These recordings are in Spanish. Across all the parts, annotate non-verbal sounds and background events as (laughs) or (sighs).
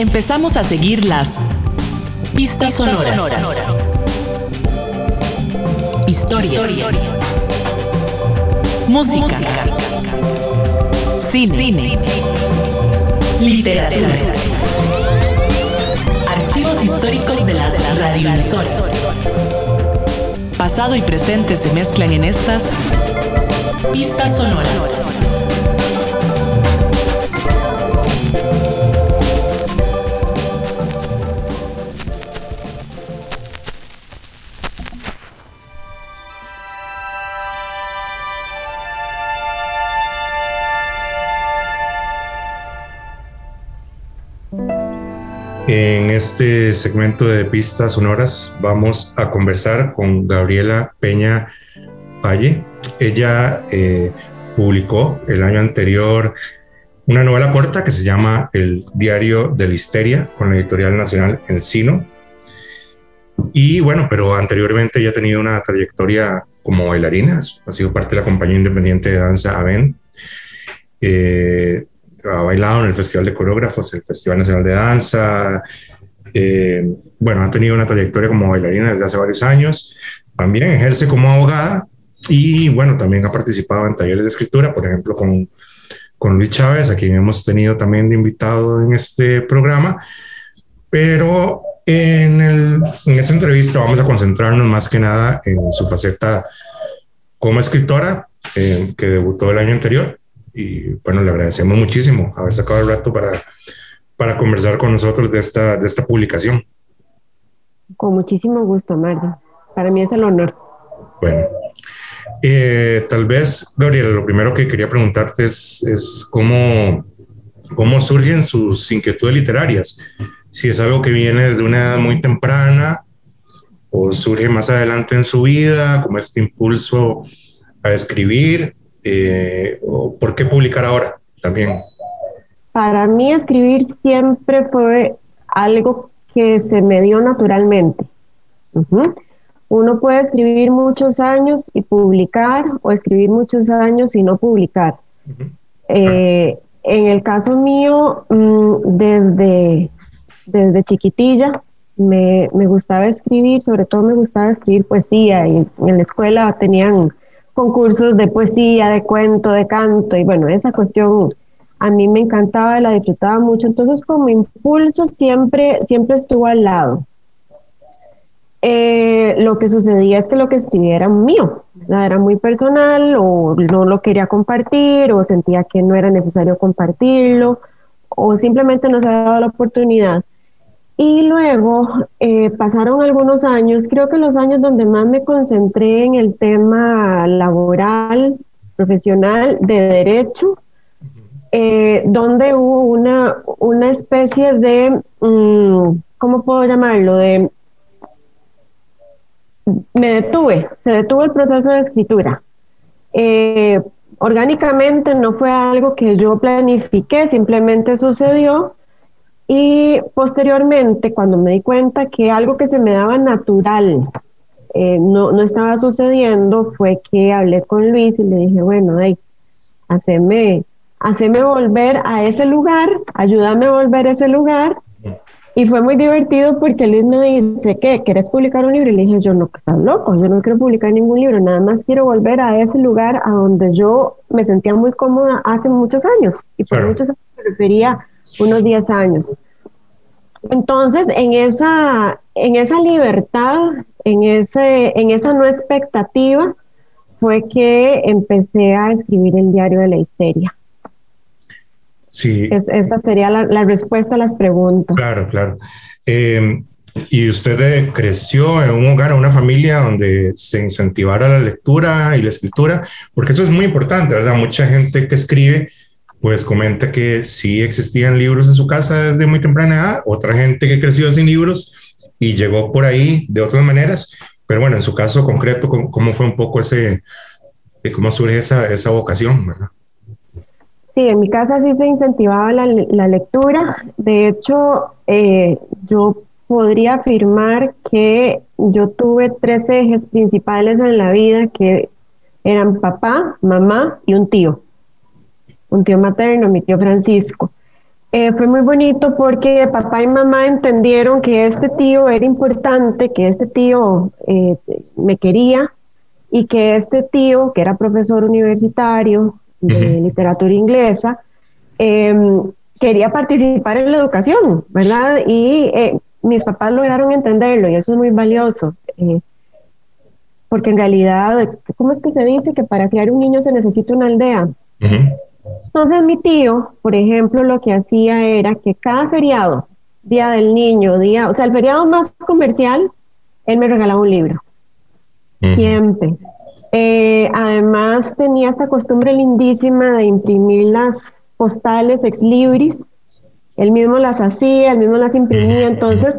empezamos a seguir las pistas, sonoras. Historia. Música. Cine. Literatura. Archivos históricos de las radioemisoras. Pasado y presente se mezclan en estas pistas sonoras. Este segmento de pistas sonoras vamos a conversar con Gabriela Peña Valle. Ella eh, publicó el año anterior una novela corta que se llama El Diario de la Histeria con la editorial nacional Encino. Y bueno, pero anteriormente ya ha tenido una trayectoria como bailarina, ha sido parte de la compañía independiente de danza AVEN. Eh, ha bailado en el Festival de Coreógrafos, el Festival Nacional de Danza. Eh, bueno, ha tenido una trayectoria como bailarina desde hace varios años. También ejerce como abogada y bueno, también ha participado en talleres de escritura, por ejemplo, con, con Luis Chávez, a quien hemos tenido también de invitado en este programa. Pero en, el, en esta entrevista vamos a concentrarnos más que nada en su faceta como escritora, eh, que debutó el año anterior y bueno, le agradecemos muchísimo haber sacado el rato para, para conversar con nosotros de esta, de esta publicación. Con muchísimo gusto, Mario. Para mí es el honor. Bueno, eh, tal vez, Gabriela, lo primero que quería preguntarte es, es cómo, cómo surgen sus inquietudes literarias. Si es algo que viene desde una edad muy temprana o surge más adelante en su vida, como este impulso a escribir, eh, ¿Por qué publicar ahora también? Para mí escribir siempre fue algo que se me dio naturalmente. Uno puede escribir muchos años y publicar o escribir muchos años y no publicar. Eh, en el caso mío, mm, desde, desde chiquitilla, me, me, gustaba escribir, sobre todo me gustaba escribir poesía y en la escuela tenían concursos de poesía, de cuento, de canto, y bueno, esa cuestión a mí me encantaba, la disfrutaba mucho, entonces como impulso siempre, siempre estuvo al lado. Eh, lo que sucedía es que lo que escribía era mío, era muy personal o no lo quería compartir o sentía que no era necesario compartirlo o simplemente no se había dado la oportunidad. Y luego eh, pasaron algunos años, creo que los años donde más me concentré en el tema laboral, profesional, de derecho, eh, donde hubo una, una especie de, mm, ¿cómo puedo llamarlo? De, me detuve, se detuvo el proceso de escritura. Eh, orgánicamente no fue algo que yo planifiqué, simplemente sucedió y posteriormente, cuando me di cuenta que algo que se me daba natural eh, no, no, estaba sucediendo, fue que hablé con Luis y le dije, bueno, hey, haceme, haceme volver a ese lugar, ayúdame a volver a ese lugar. Y fue muy divertido porque Luis me dice, ¿qué? ¿Quieres publicar un libro? Y le dije, yo no, estás loco, yo no quiero publicar ningún libro, nada más quiero volver a ese lugar a donde yo me sentía muy cómoda hace muchos años. Y por muchos años me refería unos 10 años. Entonces, en esa, en esa libertad, en, ese, en esa no expectativa, fue que empecé a escribir el diario de la histeria. Sí. esa sería la, respuesta a las preguntas. Claro, claro. Em, y usted eh, creció en un hogar, en una familia donde se incentivara la lectura y la escritura, porque eso es muy importante, ¿verdad? Mucha gente que escribe pues comenta que sí existían libros en su casa desde muy temprana edad, otra gente que creció sin libros y llegó por ahí de otras maneras, pero bueno, en su caso concreto, ¿cómo, fue un poco ese, cómo surge esa, esa vocación? Sí, en mi casa sí se incentivaba la, la lectura, de hecho, eh, yo podría afirmar que yo tuve tres ejes principales en la vida que eran papá, mamá y un tío un tío materno, mi tío Francisco. eh, fue muy bonito porque papá y mamá entendieron que este tío era importante, que este tío eh, me quería y que este tío, que era profesor universitario de literatura inglesa, em, quería participar en la educación, ¿verdad? Y eh, mis papás lograron entenderlo y eso es muy valioso. porque en realidad, ¿cómo es que se dice que para criar un niño se necesita una aldea? Entonces mi tío, por ejemplo, lo que hacía era que cada feriado, Día del Niño, día, o sea, el feriado más comercial, él me regalaba un libro. Siempre. Eh, además tenía esta costumbre lindísima de imprimir las postales ex libris. Él mismo las hacía, él mismo las imprimía. (laughs) Entonces,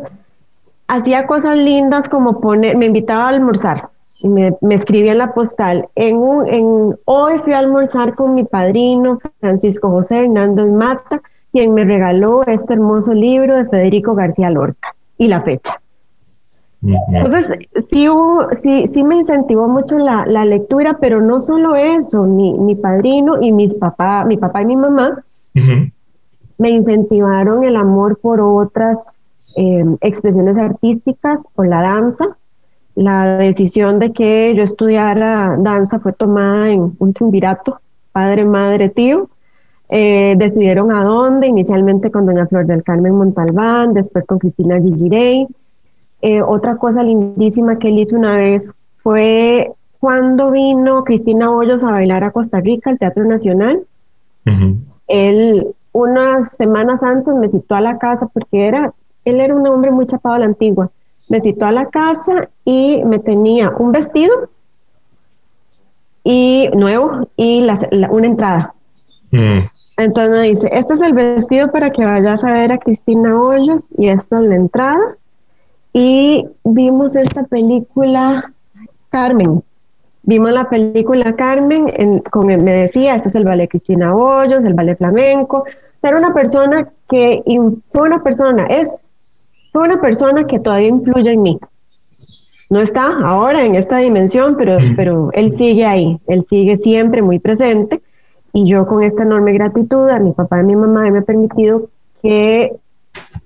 hacía cosas lindas como poner, me invitaba a almorzar me, me escribía en la postal, en, un, en hoy fui a almorzar con mi padrino Francisco José Hernández Mata, quien me regaló este hermoso libro de Federico García Lorca y la fecha. Entonces, sí, sí, sí me incentivó mucho la, la, lectura, pero no solo eso, mi, mi padrino y mis papá, mi papá y mi mamá me incentivaron el amor por otras eh, expresiones artísticas, por la danza, la decisión de que yo estudiara danza fue tomada en un triunvirato, padre, madre, tío. Eh, decidieron a dónde, inicialmente con doña Flor del Carmen Montalbán, después con Cristina Gigirey. Eh, otra cosa lindísima que él hizo una vez fue cuando vino Cristina Hoyos a bailar a Costa Rica, al Teatro Nacional. Él unas semanas antes me citó a la casa porque era, él era un hombre muy chapado a la antigua me citó a la casa y me tenía un vestido y nuevo y una entrada. Mm. Entonces me dice, este es el vestido para que vayas a ver a Cristina Hoyos y esta es la entrada. Y vimos esta película Carmen. Vimos la película Carmen, en, con, me decía, este es el ballet Cristina Hoyos, el ballet flamenco. Era una persona que fue una persona, es fue una persona que todavía influye en mí. No está ahora en esta dimensión, pero, pero él sigue ahí, él sigue siempre muy presente y yo con esta enorme gratitud a mi papá y a mi mamá me ha permitido que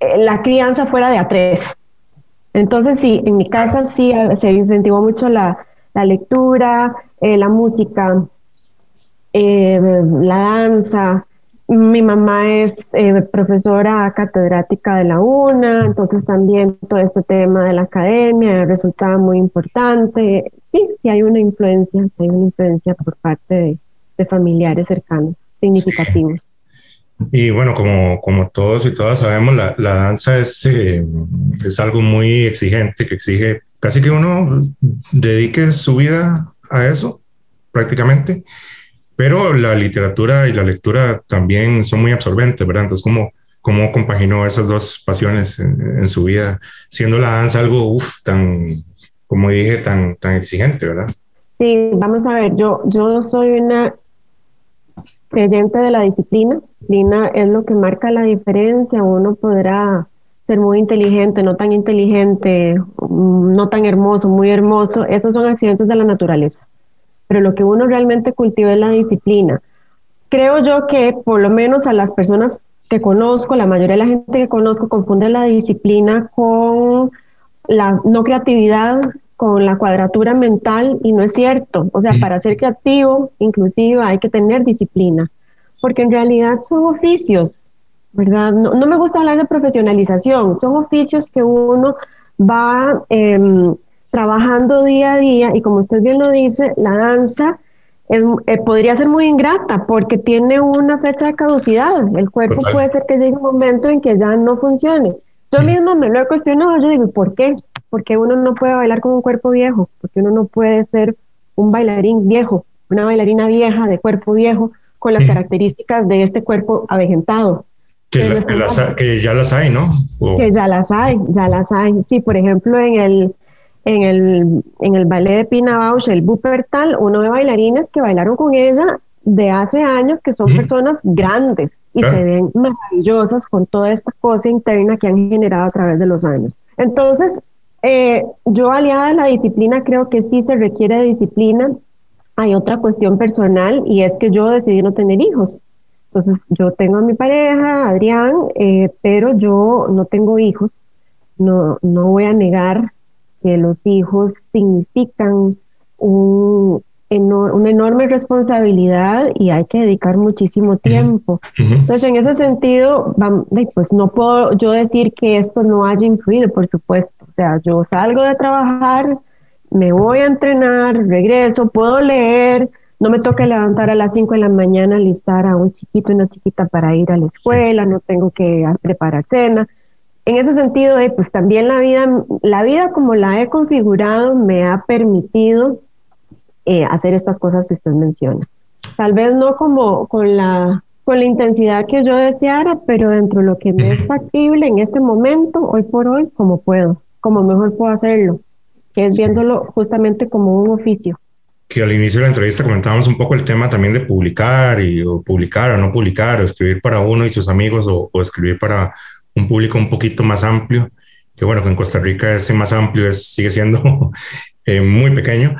eh, la crianza fuera de a tres. Entonces sí, en mi casa sí se incentivó mucho la, la lectura, eh, la música, eh, la danza, mi mamá es eh, profesora catedrática de la UNA, entonces también todo este tema de la academia resultaba muy importante. Sí, sí hay una influencia, hay una influencia por parte de, familiares cercanos, significativos. Y bueno, como, como todos y todas sabemos, la, la danza es, eh, es algo muy exigente, que exige casi que uno dedique su vida a eso, prácticamente. Pero la literatura y la lectura también son muy absorbentes, ¿verdad? Entonces, ¿cómo, cómo compaginó esas dos pasiones en, su vida, siendo la danza algo, uff, tan, como dije, tan, tan exigente, ¿verdad? Sí, vamos a ver, yo, yo soy una creyente de la disciplina. Disciplina es lo que marca la diferencia. Uno podrá ser muy inteligente, no tan inteligente, no tan hermoso, muy hermoso. Esos son accidentes de la naturaleza pero lo que uno realmente cultiva es la disciplina. Creo yo que por lo menos a las personas que conozco, la mayoría de la gente que conozco confunde la disciplina con la no creatividad, con la cuadratura mental y no es cierto. O sea, para ser creativo, inclusive, hay que tener disciplina, porque en realidad son oficios, ¿verdad? No, me gusta hablar de profesionalización, son oficios que uno va eh, trabajando día a día y como usted bien lo dice, la danza es, eh, podría ser muy ingrata porque tiene una fecha de caducidad. El cuerpo puede ser que llegue un momento en que ya no funcione. Yo mismo me lo he cuestionado, yo digo, ¿por qué? Porque uno no puede bailar con un cuerpo viejo, porque uno no puede ser un bailarín viejo, una bailarina vieja de cuerpo viejo con las características de este cuerpo avejentado. Que, que, ya las hay, ¿no? Que ya las hay, ya las hay. Sí, por ejemplo, en el, en el, en el ballet de Pina Bausch, el Bupertal, uno de bailarines que bailaron con ella de hace años, que son personas grandes y se ven maravillosas con toda esta cosa interna que han generado a través de los años. Entonces, eh, yo aliada a la disciplina creo que sí se requiere de disciplina. Hay otra cuestión personal y es que yo decidí no tener hijos. Entonces, yo tengo a mi pareja, Adrián, eh, pero yo no tengo hijos. No, no voy a negar que los hijos significan un, una enorme responsabilidad y hay que dedicar muchísimo tiempo. Entonces, en ese sentido, pues no puedo yo decir que esto no haya influido, por supuesto. O sea, yo salgo de trabajar, me voy a entrenar, regreso, puedo leer, no me toca levantar a las 5 de la mañana, listar a un chiquito y una chiquita para ir a la escuela, no tengo que preparar cena. En ese sentido, eh, pues también la vida, la vida como la he configurado me ha permitido eh, hacer estas cosas que usted menciona. Tal vez no como con la, con la intensidad que yo deseara, pero dentro de lo que me es (laughs) factible en este momento, hoy por hoy, como puedo, como mejor puedo hacerlo, que es viéndolo justamente como un oficio que al inicio de la entrevista comentábamos un poco el tema también de publicar y o publicar o no publicar o escribir para uno y sus amigos o, escribir para un público un poquito más amplio, que bueno, que en Costa Rica ese más amplio es, sigue siendo (laughs) eh, muy pequeño.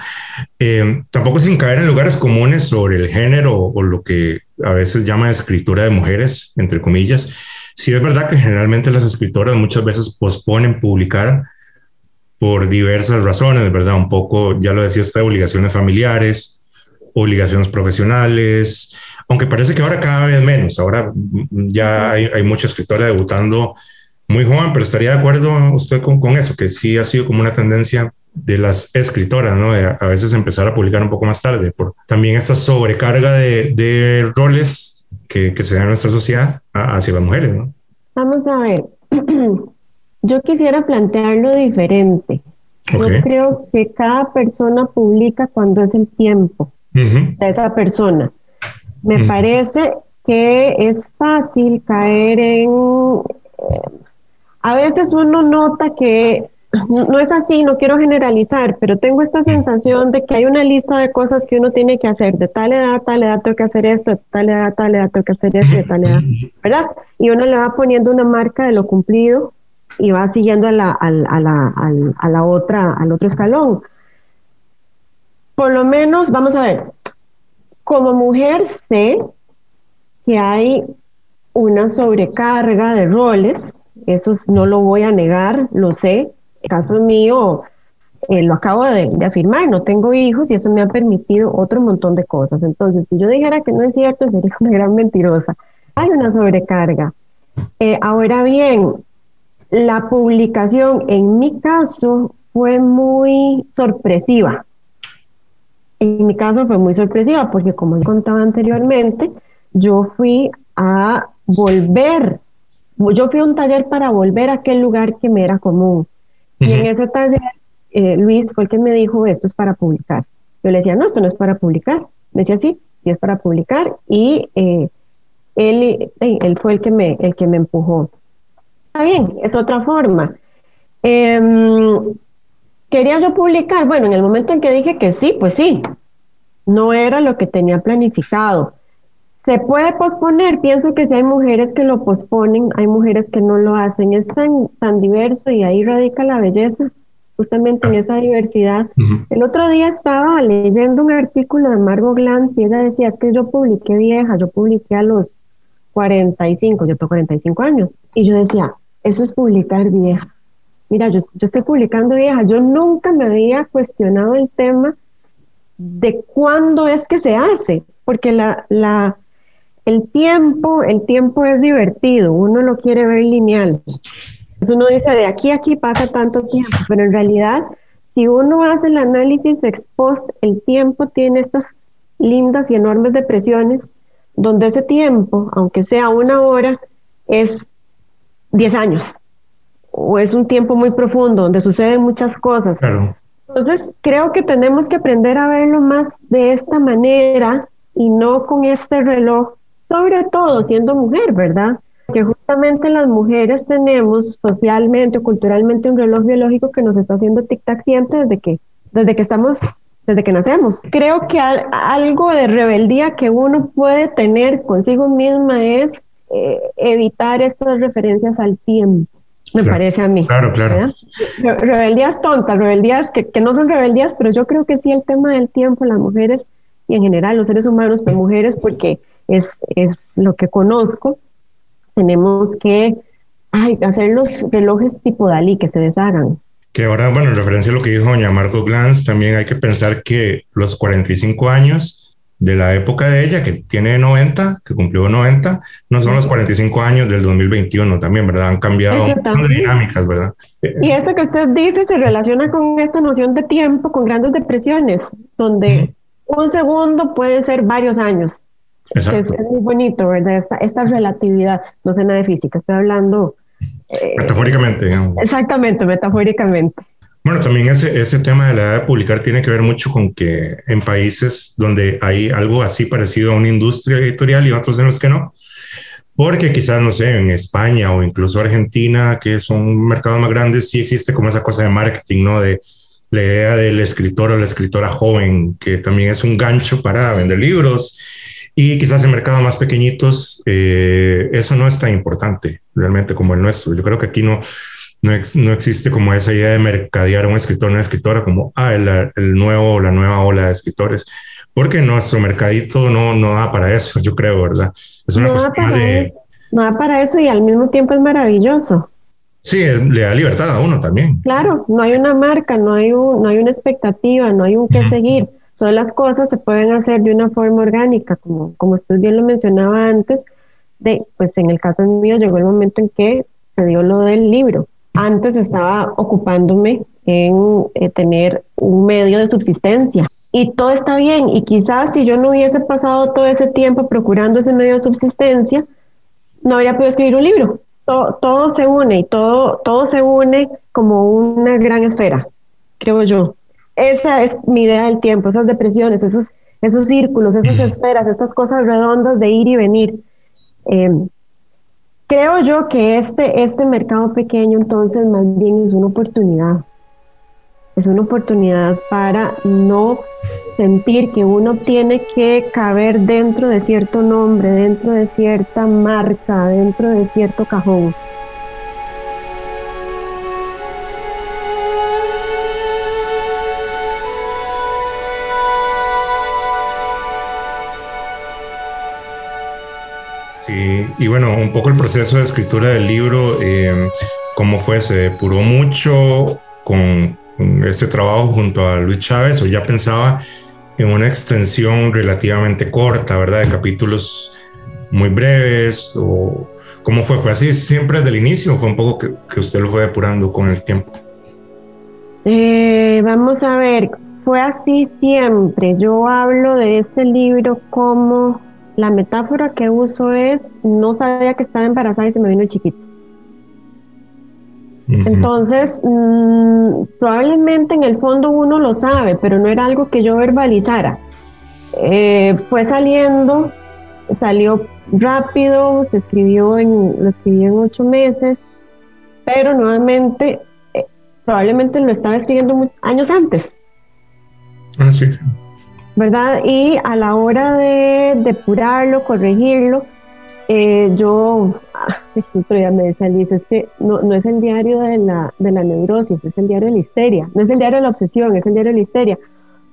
Eh, tampoco sin caer en lugares comunes sobre el género o, lo que a veces llama escritura de mujeres, entre comillas. Sí es verdad que generalmente las escritoras muchas veces posponen publicar por diversas razones, ¿verdad? Un poco, ya lo decía usted, obligaciones familiares, obligaciones profesionales, aunque parece que ahora cada vez menos, ahora ya hay, hay mucha escritora debutando muy joven, pero estaría de acuerdo usted con, con, eso, que sí ha sido como una tendencia de las escritoras, ¿no? De a veces empezar a publicar un poco más tarde, por también esta sobrecarga de, de roles que, que, se da en nuestra sociedad hacia las mujeres, ¿no? Vamos a ver. (clears throat) Yo quisiera plantearlo diferente. Yo creo que cada persona publica cuando es el tiempo de esa persona. Me parece que es fácil caer en... Eh, a veces uno nota que no es así, no quiero generalizar, pero tengo esta sensación de que hay una lista de cosas que uno tiene que hacer. De tal edad, tal edad tengo que hacer esto, de tal edad, tal edad tengo que hacer esto, de tal edad, ¿verdad? Y uno le va poniendo una marca de lo cumplido y va siguiendo a la, a, la, a la otra, al otro escalón. Por lo menos, vamos a ver, como mujer sé que hay una sobrecarga de roles, eso no lo voy a negar, lo sé. El caso mío, eh, lo acabo de, afirmar, no tengo hijos y eso me ha permitido otro montón de cosas. Entonces, si yo dijera que no es cierto, (laughs) sería una gran mentirosa. Hay una sobrecarga. Eh, ahora bien, la publicación en mi caso fue muy sorpresiva. En mi caso fue muy sorpresiva porque como he contado anteriormente, yo fui a volver, yo fui a un taller para volver a aquel lugar que me era común. Y en ese taller, eh, Luis fue el que me dijo, esto es para publicar. Yo le decía, no, esto no es para publicar. Me decía, sí, sí es para publicar. Y eh, él, él fue el que me, el que me empujó bien, es otra forma. Em, ¿Quería yo publicar? Bueno, en el momento en que dije que sí, pues sí, no era lo que tenía planificado. ¿Se puede posponer? Pienso que si hay mujeres que lo posponen, hay mujeres que no lo hacen. Es tan, tan diverso y ahí radica la belleza, justamente en esa diversidad. El otro día estaba leyendo un artículo de Margot Glantz y ella decía, es que yo publiqué vieja, yo publiqué a los 45, yo tengo 45 años. Y yo decía, eso es publicar vieja. Mira, yo, estoy publicando vieja. Yo nunca me había cuestionado el tema de cuándo es que se hace, porque la, la, el tiempo, el tiempo es divertido, uno lo quiere ver lineal. Eso uno dice, de aquí a aquí pasa tanto tiempo, pero en realidad, si uno hace el análisis ex post, el tiempo tiene estas lindas y enormes depresiones, donde ese tiempo, aunque sea una hora, es 10 años, o es un tiempo muy profundo donde suceden muchas cosas. Entonces, creo que tenemos que aprender a verlo más de esta manera y no con este reloj, sobre todo siendo mujer, ¿verdad? Que justamente las mujeres tenemos socialmente o culturalmente un reloj biológico que nos está haciendo tic-tac siempre desde que, desde que estamos, desde que nacemos. Creo que algo de rebeldía que uno puede tener consigo misma es eh, evitar estas referencias al tiempo, me parece a mí. Claro, claro. rebeldías tontas, rebeldías que, que, no son rebeldías, pero yo creo que sí el tema del tiempo, las mujeres y en general los seres humanos, pues mujeres, porque es, es lo que conozco. Tenemos que ay, hacer los relojes tipo Dalí que se deshagan. Que ahora, bueno, en referencia a lo que dijo doña Marco Glantz, también hay que pensar que los 45 años de la época de ella, que tiene 90, que cumplió 90, no son los 45 años del 2021 también, ¿verdad? Han cambiado dinámicas, ¿verdad? Y eso que usted dice se relaciona con esta noción de tiempo, con grandes depresiones, donde un segundo puede ser varios años. Es, muy bonito, ¿verdad? Esta, esta relatividad, no sé nada de física, estoy hablando... Eh, metafóricamente. Exactamente, metafóricamente. Bueno, también ese, ese tema de la edad de publicar tiene que ver mucho con que en países donde hay algo así parecido a una industria editorial y otros en los que no, porque quizás, no sé, en España o incluso Argentina, que son mercados más grandes, sí existe como esa cosa de marketing, ¿no? De la idea del escritor o la escritora joven, que también es un gancho para vender libros. Y quizás en mercados más pequeñitos eh, eso no es tan importante realmente como el nuestro. Yo creo que aquí no, no, existe como esa idea de mercadear a un escritor, una escritora como, ah, el, el nuevo, la nueva ola de escritores, porque nuestro mercadito no, no da para eso, yo creo, ¿verdad? Es una cuestión de... no da para eso y al mismo tiempo es maravilloso. Sí, le da libertad a uno también. Claro, no hay una marca, no hay, un, no hay una expectativa, no hay un qué seguir. Todas las cosas se pueden hacer de una forma orgánica, como, como usted bien lo mencionaba antes, de, pues en el caso mío llegó el momento en que se dio lo del libro antes estaba ocupándome en eh, tener un medio de subsistencia. Y todo está bien. Y quizás si yo no hubiese pasado todo ese tiempo procurando ese medio de subsistencia, no habría podido escribir un libro. Todo, todo se une y todo, todo se une como una gran esfera, creo yo. Esa es mi idea del tiempo, esas depresiones, esos, esos círculos, esas esferas, estas cosas redondas de ir y venir. Eh, Creo yo que este, este mercado pequeño entonces más bien es una oportunidad. Es una oportunidad para no sentir que uno tiene que caber dentro de cierto nombre, dentro de cierta marca, dentro de cierto cajón. Y bueno, un poco el proceso de escritura del libro, eh, ¿cómo fue? ¿Se depuró mucho con, este trabajo junto a Luis Chávez o ya pensaba en una extensión relativamente corta, ¿verdad? De capítulos muy breves o cómo fue? ¿Fue así siempre desde el inicio o fue un poco que, usted lo fue depurando con el tiempo? Eh, vamos a ver, fue así siempre. Yo hablo de este libro como la metáfora que uso es, no sabía que estaba embarazada y se me vino el chiquito. Entonces, mm, probablemente en el fondo uno lo sabe, pero no era algo que yo verbalizara. Eh, fue saliendo, salió rápido, se escribió en, lo escribí en ocho meses, pero nuevamente, eh, probablemente lo estaba escribiendo años antes. Ah, sí. ¿Verdad? Y a la hora de depurarlo, corregirlo, eh, yo, ah, otro día me decía Liz, es que no, no, es el diario de la, de la neurosis, es el diario de la histeria, no es el diario de la obsesión, es el diario de la histeria.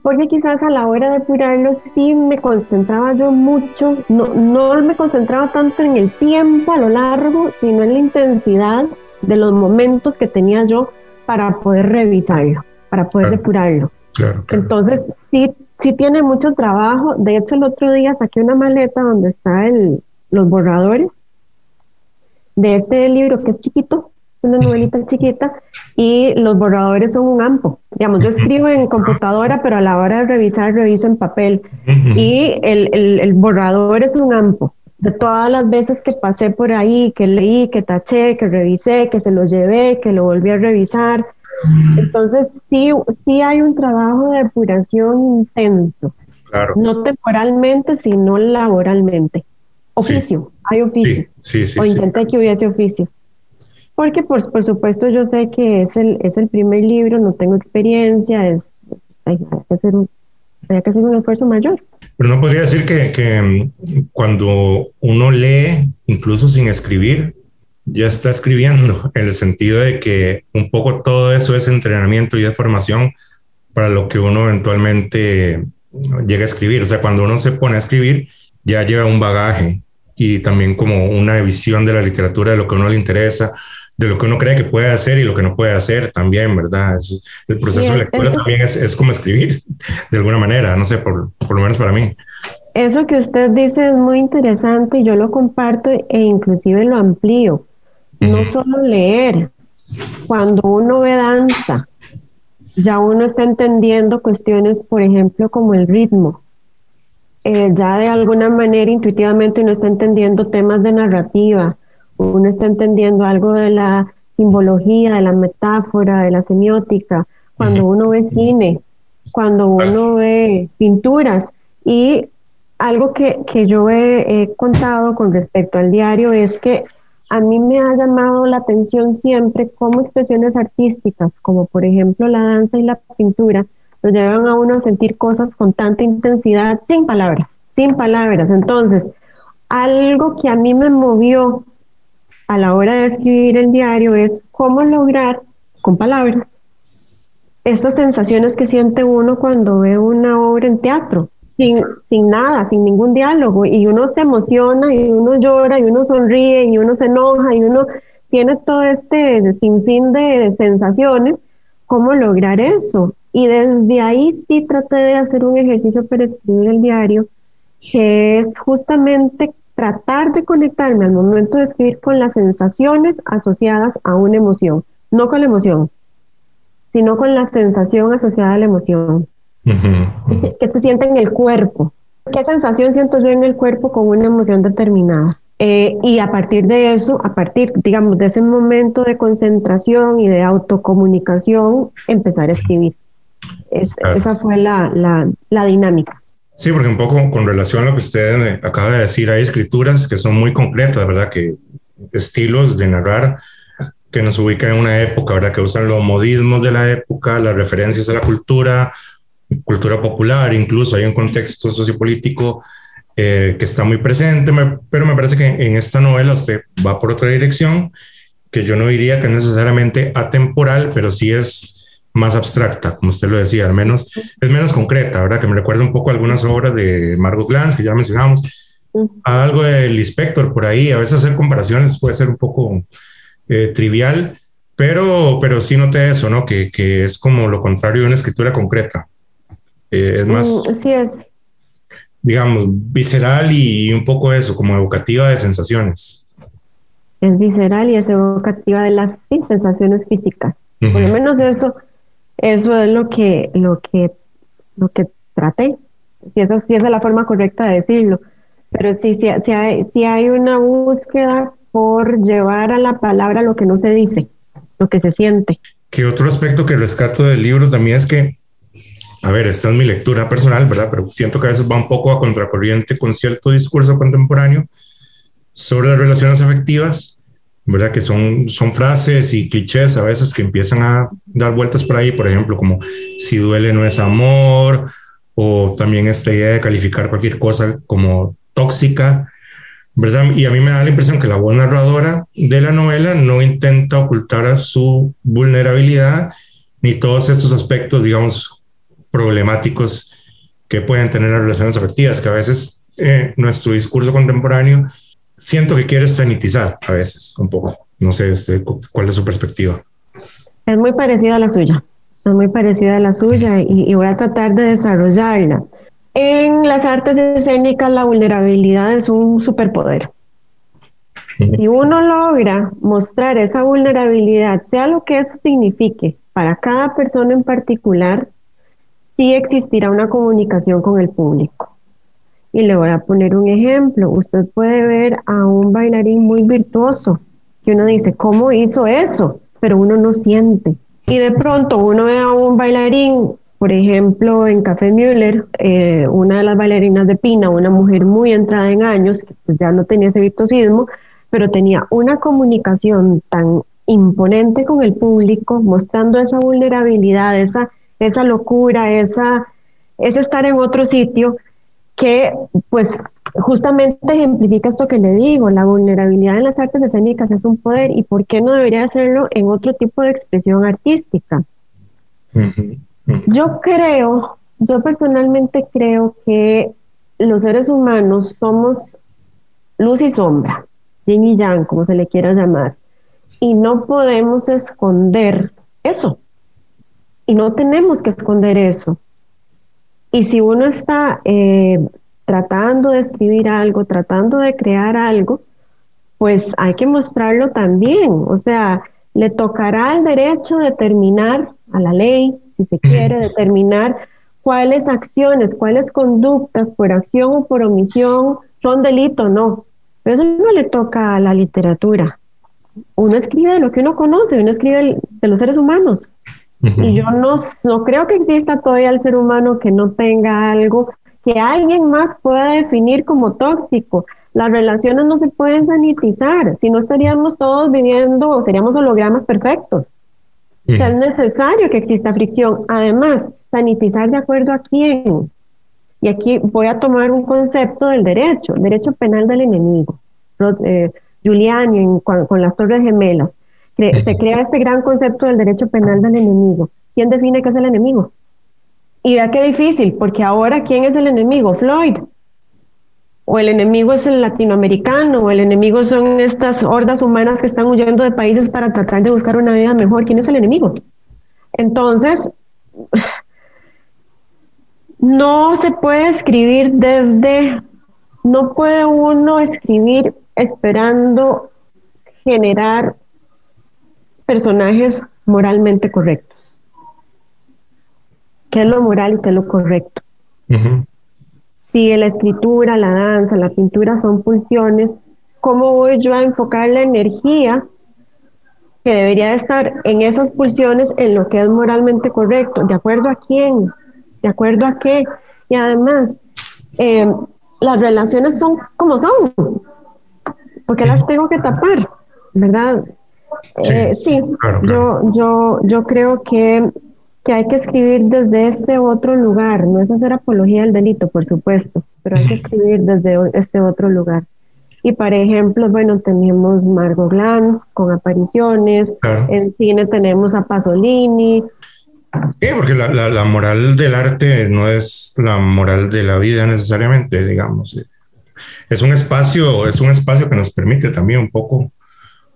Porque quizás a la hora de depurarlo sí me concentraba yo mucho, no, no me concentraba tanto en el tiempo a lo largo, sino en la intensidad de los momentos que tenía yo para poder revisarlo, para poder depurarlo. Entonces, sí, sí tiene mucho trabajo. De hecho, el otro día saqué una maleta donde están los borradores de este libro que es chiquito, una novelita chiquita, y los borradores son un ampo. Digamos, yo escribo en computadora, pero a la hora de revisar, reviso en papel. Y el, el, el borrador es un ampo de todas las veces que pasé por ahí, que leí, que taché, que revisé, que se lo llevé, que lo volví a revisar. Entonces, sí, sí hay un trabajo de depuración intenso. No temporalmente, sino laboralmente. Oficio, hay oficio. Sí, sí, o intenté que hubiese oficio. Porque, pues, por supuesto, yo sé que es el, es el primer libro, no tengo experiencia, es, hay, que hacer un, hay que hacer un esfuerzo mayor. Pero no podría decir que, que mm, cuando uno lee, incluso sin escribir, ya está escribiendo, (laughs) en el sentido de que un poco todo eso es entrenamiento y de formación para lo que uno eventualmente llega a escribir. O sea, cuando uno se pone a escribir, ya lleva un bagaje y también como una visión de la literatura, de lo que a uno le interesa, de lo que uno cree que puede hacer y lo que no puede hacer también, ¿verdad? el proceso de lectura también es, es, como escribir (laughs) de alguna manera, no sé, por, por lo menos para mí. Eso que usted dice es muy interesante y yo lo comparto e inclusive lo amplío. No solo leer, cuando uno ve danza, ya uno está entendiendo cuestiones, por ejemplo, como el ritmo. Eh, ya de alguna manera intuitivamente uno está entendiendo temas de narrativa, uno está entendiendo algo de la simbología, de la metáfora, de la semiótica, cuando uno ve cine, cuando uno ve pinturas. Y algo que, que yo he, contado con respecto al diario es que a mí me ha llamado la atención siempre cómo expresiones artísticas, como por ejemplo la danza y la pintura, lo llevan a uno a sentir cosas con tanta intensidad sin palabras, sin palabras. Entonces, algo que a mí me movió a la hora de escribir el diario es cómo lograr con palabras estas sensaciones que siente uno cuando ve una obra en teatro, sin, sin nada, sin ningún diálogo, y uno se emociona y uno llora y uno sonríe y uno se enoja y uno tiene todo este sinfín de sensaciones, ¿cómo lograr eso? Y desde ahí sí traté de hacer un ejercicio para escribir el diario, que es justamente tratar de conectarme al momento de escribir con las sensaciones asociadas a una emoción, no con la emoción, sino con la sensación asociada a la emoción. Que se siente en el cuerpo. ¿Qué sensación siento yo en el cuerpo con una emoción determinada? Eh, y a partir de eso, a partir, digamos, de ese momento de concentración y de autocomunicación, empezar a escribir. Esa fue la, la, la dinámica. Sí, porque un poco con relación a lo que usted acaba de decir, hay escrituras que son muy concretas, ¿verdad? Que estilos de narrar que nos ubican en una época, ¿verdad? Que usan los modismos de la época, las referencias a la cultura, cultura popular, incluso hay un contexto sociopolítico eh, que está muy presente, pero me parece que en esta novela usted va por otra dirección, que yo no diría que es necesariamente atemporal, pero sí es más abstracta, como usted lo decía, al menos es menos concreta, ¿verdad? Que me recuerda un poco a algunas obras de Margot Glantz, que ya mencionamos, algo del inspector por ahí, a veces hacer comparaciones puede ser un poco eh, trivial, pero, pero sí noté eso, ¿no? Que, que, es como lo contrario de una escritura concreta. Eh, es más... Mm, sí es. Digamos, visceral y un poco eso, como evocativa de sensaciones. Es visceral y es evocativa de las sensaciones físicas. Por lo menos eso eso es lo que, lo que, lo que traté. Si esa, si es la forma correcta de decirlo. Pero sí, sí, sí, hay, sí hay una búsqueda por llevar a la palabra lo que no se dice, lo que se siente. Que otro aspecto que rescato del libro también es que, a ver, esta es mi lectura personal, ¿verdad? Pero siento que a veces va un poco a contracorriente con cierto discurso contemporáneo sobre las relaciones afectivas ¿verdad? Que son, son frases y clichés a veces que empiezan a dar vueltas por ahí, por ejemplo, como si duele no es amor, o también esta idea de calificar cualquier cosa como tóxica, ¿verdad? Y a mí me da la impresión que la voz narradora de la novela no intenta ocultar su vulnerabilidad ni todos estos aspectos, digamos, problemáticos que pueden tener las relaciones afectivas, que a veces eh, nuestro discurso contemporáneo siento que quiere sanitizar a veces un poco. No sé usted cuál es su perspectiva. Es muy parecida a la suya, es muy parecida a la suya y, voy a tratar de desarrollarla. En las artes escénicas la vulnerabilidad es un superpoder. Si uno logra mostrar esa vulnerabilidad, sea lo que eso signifique, para cada persona en particular, sí existirá una comunicación con el público. Y le voy a poner un ejemplo. Usted puede ver a un bailarín muy virtuoso que uno dice, ¿cómo hizo eso? Pero uno no siente. Y de pronto uno ve a un bailarín, por ejemplo, en Café Müller, eh, una de las bailarinas de Pina, una mujer muy entrada en años, que pues ya no tenía ese virtuosismo, pero tenía una comunicación tan imponente con el público, mostrando esa vulnerabilidad, esa, esa locura, esa, ese estar en otro sitio, que pues justamente ejemplifica esto que le digo, la vulnerabilidad en las artes escénicas es un poder y por qué no debería hacerlo en otro tipo de expresión artística. Yo creo, yo personalmente creo que los seres humanos somos luz y sombra, yin y yang, como se le quiera llamar, y no podemos esconder eso. Y no tenemos que esconder eso. Y si uno está eh, tratando de escribir algo, tratando de crear algo, pues hay que mostrarlo también. O sea, le tocará al derecho determinar, a la ley, si se quiere, determinar cuáles acciones, cuáles conductas por acción o por omisión son delito o no. Pero eso no le toca a la literatura. Uno escribe de lo que uno conoce, uno escribe de los seres humanos. Y yo no, no creo que exista todavía el ser humano que no tenga algo que alguien más pueda definir como tóxico. Las relaciones no se pueden sanitizar, si no estaríamos todos viviendo, seríamos hologramas perfectos. O sea, es necesario que exista fricción. Además, sanitizar de acuerdo a quién. Y aquí voy a tomar un concepto del derecho, el derecho penal del enemigo. Eh, Giuliani con, las Torres Gemelas. (laughs) se crea este gran concepto del derecho penal del enemigo. ¿Quién define qué es el enemigo? Y vea qué difícil, porque ahora, ¿quién es el enemigo? Floyd. O el enemigo es el latinoamericano, o el enemigo son estas hordas humanas que están huyendo de países para tratar de buscar una vida mejor. ¿Quién es el enemigo? Entonces, (sighs) no se puede escribir desde, no puede uno escribir esperando generar personajes moralmente correctos qué es lo moral y qué es lo correcto. Si la escritura, la danza, la pintura son pulsiones, ¿cómo voy yo a enfocar la energía que debería estar en esas pulsiones en lo que es moralmente correcto? ¿De acuerdo a quién? ¿De acuerdo a qué? Y además, eh, las relaciones son como son. porque las tengo que tapar? ¿Verdad? Sí, eh, sí Yo, yo, yo creo que que hay que escribir desde este otro lugar. No es hacer apología del delito, por supuesto, pero hay que escribir desde este otro lugar. Y para ejemplo, bueno, tenemos Margot Glantz con apariciones, en cine tenemos a Pasolini. Sí, porque la, la, moral del arte no es la moral de la vida necesariamente, digamos. Es un espacio, es un espacio que nos permite también un poco,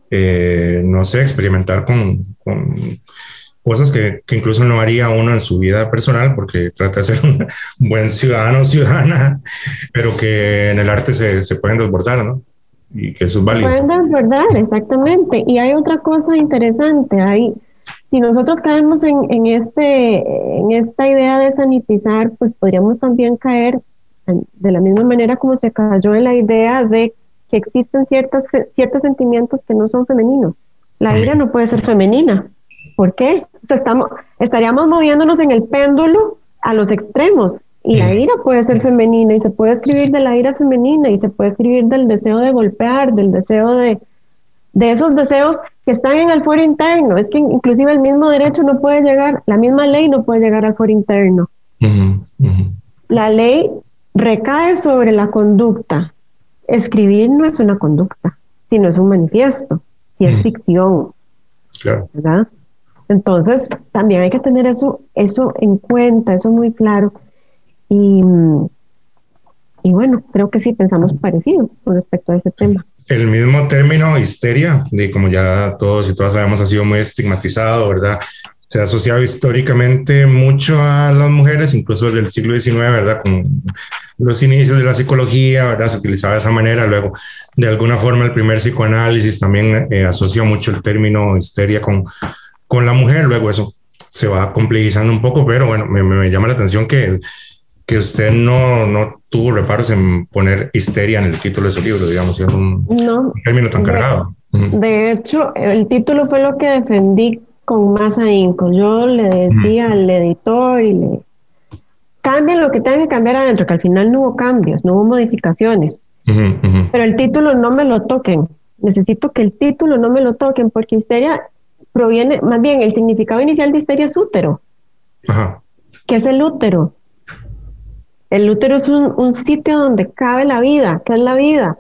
eh, no sé, experimentar con, con cosas que, que, incluso no haría uno en su vida personal porque trata de ser un (laughs) buen ciudadano o ciudadana, pero que en el arte se, se, pueden desbordar, ¿no? Y que eso es válido. Pueden desbordar, exactamente. Y hay otra cosa interesante, hay, si nosotros caemos en, en, este, en esta idea de sanitizar, pues podríamos también caer de la misma manera como se cayó en la idea de que existen ciertas, ciertos sentimientos que no son femeninos. La ira no puede ser femenina. ¿Por qué? estamos, estaríamos moviéndonos en el péndulo a los extremos. Y la ira puede ser femenina y se puede escribir de la ira femenina y se puede escribir del deseo de golpear, del deseo de, de esos deseos que están en el foro interno. Es que inclusive el mismo derecho no puede llegar, la misma ley no puede llegar al foro interno. La ley recae sobre la conducta. Escribir no es una conducta, sino es un manifiesto, si es ficción. Claro. ¿verdad? Entonces, también hay que tener eso, eso en cuenta, eso muy claro. Y, y bueno, creo que sí pensamos parecido con respecto a ese tema. El mismo término histeria, de como ya todos y todas sabemos, ha sido muy estigmatizado, ¿verdad? Se ha asociado históricamente mucho a las mujeres, incluso desde el siglo XIX, ¿verdad? Con los inicios de la psicología, ¿verdad? Se utilizaba de esa manera. Luego, de alguna forma, el primer psicoanálisis también eh, asoció mucho el término histeria con con la mujer, luego eso se va complejizando un poco, pero bueno, me, llama la atención que, que usted no, no tuvo reparos en poner histeria en el título de su libro, digamos, siendo un, un término tan cargado. De hecho, el título fue lo que defendí con más ahínco. Yo le decía al editor y le cambien lo que tengan que cambiar adentro, que al final no hubo cambios, no hubo modificaciones. Pero el título no me lo toquen. Necesito que el título no me lo toquen porque histeria proviene, más bien el significado inicial de histeria es útero. Ajá. ¿Qué es el útero? El útero es un, sitio donde cabe la vida. ¿Qué es la vida?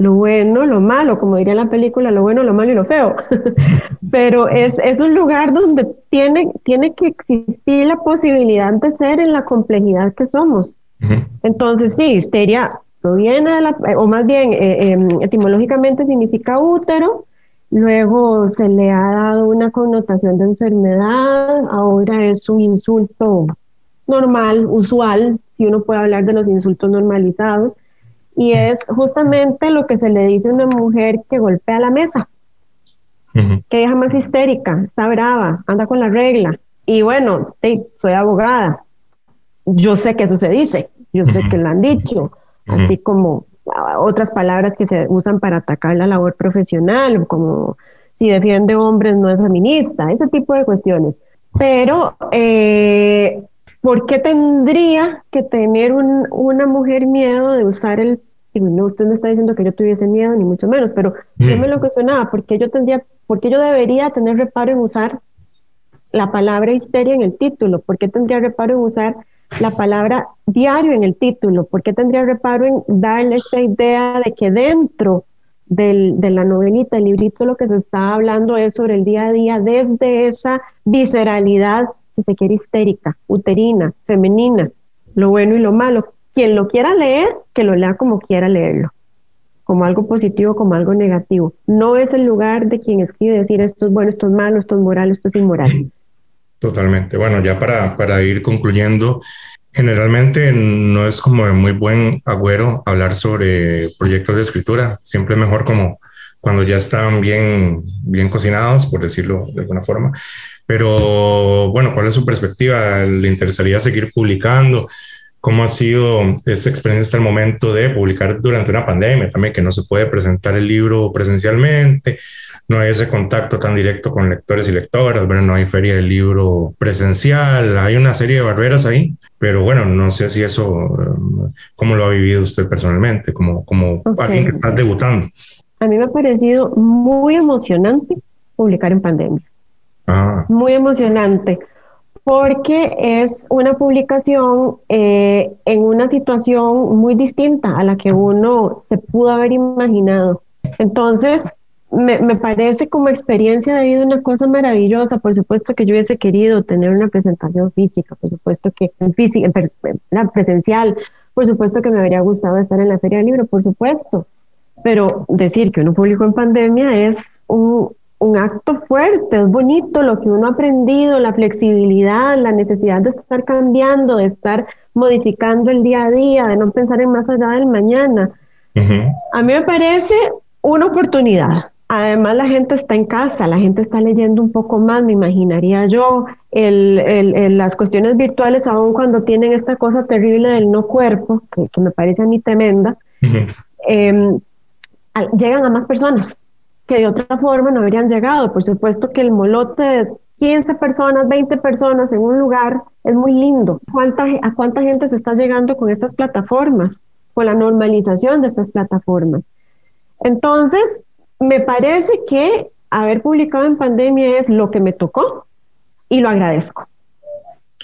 Lo bueno, lo malo, como diría la película, lo bueno, lo malo y lo feo. (laughs) Pero es, es un lugar donde tiene, tiene que existir la posibilidad de ser en la complejidad que somos. Entonces, sí, histeria proviene de la, o más bien eh, em, etimológicamente significa útero, luego se le ha dado una connotación de enfermedad, ahora es un insulto normal, usual, si uno puede hablar de los insultos normalizados, y es justamente lo que se le dice a una mujer que golpea la mesa, que deja más histérica, está brava, anda con la regla. Y bueno, soy abogada, yo sé que eso se dice, yo sé que lo han dicho, así como otras palabras que se usan para atacar la labor profesional, como si defiende hombres no es feminista, ese tipo de cuestiones. Pero, eh, ¿por qué tendría que tener una mujer miedo de usar el... No, usted no está diciendo que yo tuviese miedo, ni mucho menos, pero yo me lo cuestionaba, ¿por qué yo tendría, por qué yo debería tener reparo en usar la palabra histeria en el título? ¿Por qué tendría reparo en usar la palabra diario en el título? ¿Por qué tendría reparo en darle esta idea de que dentro del, de la novelita, el librito, lo que se está hablando es sobre el día a día desde esa visceralidad, si se histérica, uterina, femenina, lo bueno y lo malo. Quien lo quiera leer, que lo lea como quiera leerlo, como algo positivo, como algo negativo. No es el lugar de quien escribe decir esto es bueno, esto es malo, esto es moral, esto es inmoral. Totalmente. Bueno, ya para, para ir concluyendo, generalmente no es como de muy buen agüero hablar sobre proyectos de escritura. Siempre mejor como cuando ya están bien, bien cocinados, por decirlo de alguna forma. Pero bueno, ¿cuál es su perspectiva? ¿Le interesaría seguir publicando? ¿Cómo ha sido esta experiencia hasta el momento de publicar durante una pandemia también, que no se puede presentar el libro presencialmente? no hay ese contacto tan directo con lectores y lectoras, bueno, no hay feria del libro presencial, hay una serie de barreras ahí, pero bueno, no sé si eso, um, ¿cómo lo ha vivido usted personalmente, como, como alguien que está debutando? A mí me ha parecido muy emocionante publicar en pandemia. Ah. Muy emocionante, porque es una publicación eh, en una situación muy distinta a la que uno se pudo haber imaginado. Entonces, me, me, parece como experiencia de vida una cosa maravillosa. Por supuesto que yo hubiese querido tener una presentación física, por supuesto que física, en presencial, por supuesto que me habría gustado estar en la Feria del Libro, por supuesto. Pero decir que uno publicó en pandemia es un, un acto fuerte, es bonito lo que uno ha aprendido, la flexibilidad, la necesidad de estar cambiando, de estar modificando el día a día, de no pensar en más allá del mañana. A mí me parece una oportunidad, Además, la gente está en casa, la gente está leyendo un poco más, me imaginaría yo. El, las cuestiones virtuales, aún cuando tienen esta cosa terrible del no cuerpo, que, me parece a mí tremenda, em, llegan a más personas que de otra forma no habrían llegado. Por supuesto que el molote de 15 personas, 20 personas en un lugar es muy lindo. ¿Cuánta, ¿A cuánta gente se está llegando con estas plataformas? Con la normalización de estas plataformas. Entonces, me parece que haber publicado en pandemia es lo que me tocó y lo agradezco.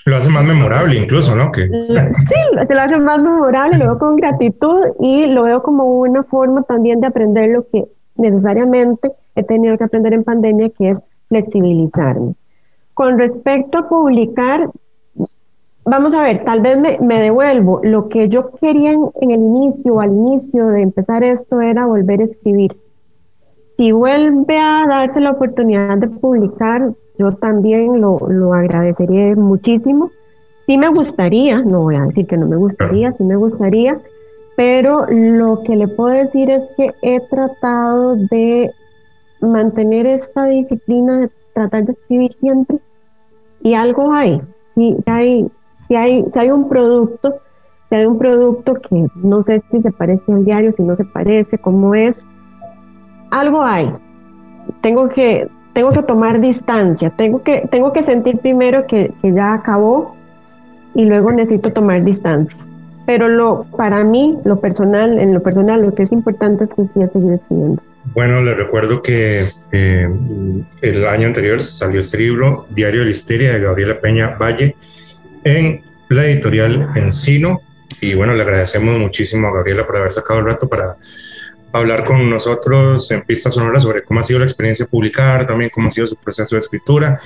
Lo hace más memorable incluso, ¿no? Que... Sí, se lo hace más memorable, lo veo con gratitud y lo veo como una forma también de aprender lo que necesariamente he tenido que aprender en pandemia, que es flexibilizarme. Con respecto a publicar, vamos a ver, tal vez me, me devuelvo. Lo que yo quería en, en el inicio, al inicio de empezar esto, era volver a escribir si vuelve a darse la oportunidad de publicar, yo también lo, lo agradecería muchísimo. Sí me gustaría, no voy a decir que no me gustaría, sí me gustaría, pero lo que le puedo decir es que he tratado de mantener esta disciplina de tratar de escribir siempre y algo hay, si hay, si hay, si hay un producto, si hay un producto que no sé si se parece al diario, si no se parece, cómo es, algo hay. Tengo que, tengo que tomar distancia, tengo que, tengo que sentir primero que, ya acabó y luego necesito tomar distancia. Pero lo, para mí, lo personal, en lo personal, lo que es importante es que siga seguir escribiendo. Bueno, le recuerdo que eh, el año anterior salió este libro, Diario de la Histeria, de Gabriela Peña Valle, en la editorial Encino. Y bueno, le agradecemos muchísimo a Gabriela por haber sacado el rato para hablar con nosotros en pistas sonoras sobre cómo ha sido la experiencia de publicar, también cómo ha sido su proceso de escritura.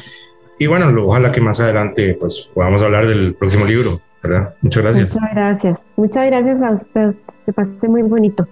Y bueno, ojalá que más adelante pues podamos hablar del próximo libro. Muchas gracias. Muchas gracias. Muchas gracias a usted. Se pasé muy bonito.